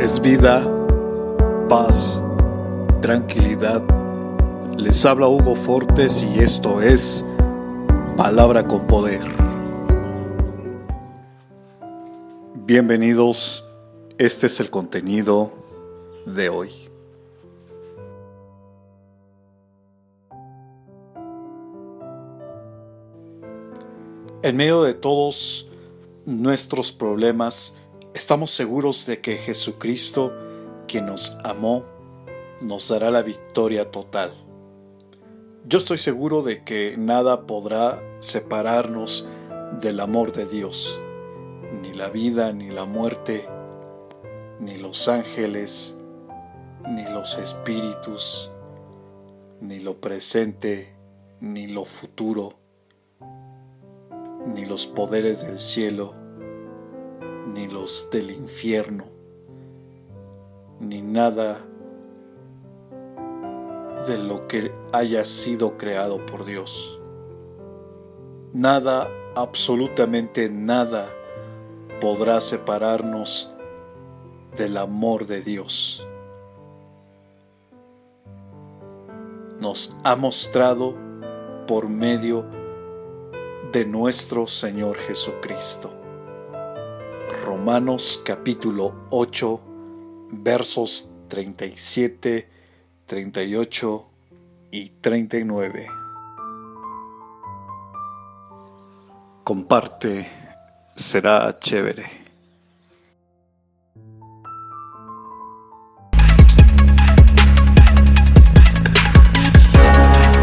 es vida, paz, tranquilidad. Les habla Hugo Fortes y esto es Palabra con Poder. Bienvenidos, este es el contenido de hoy. En medio de todos nuestros problemas, estamos seguros de que Jesucristo, quien nos amó, nos dará la victoria total. Yo estoy seguro de que nada podrá separarnos del amor de Dios, ni la vida, ni la muerte, ni los ángeles, ni los espíritus, ni lo presente, ni lo futuro, ni los poderes del cielo, ni los del infierno, ni nada de lo que haya sido creado por Dios. Nada, absolutamente nada, podrá separarnos del amor de Dios. Nos ha mostrado por medio de nuestro Señor Jesucristo. Romanos capítulo 8 versos 37, 38 y 39. Comparte, será chévere.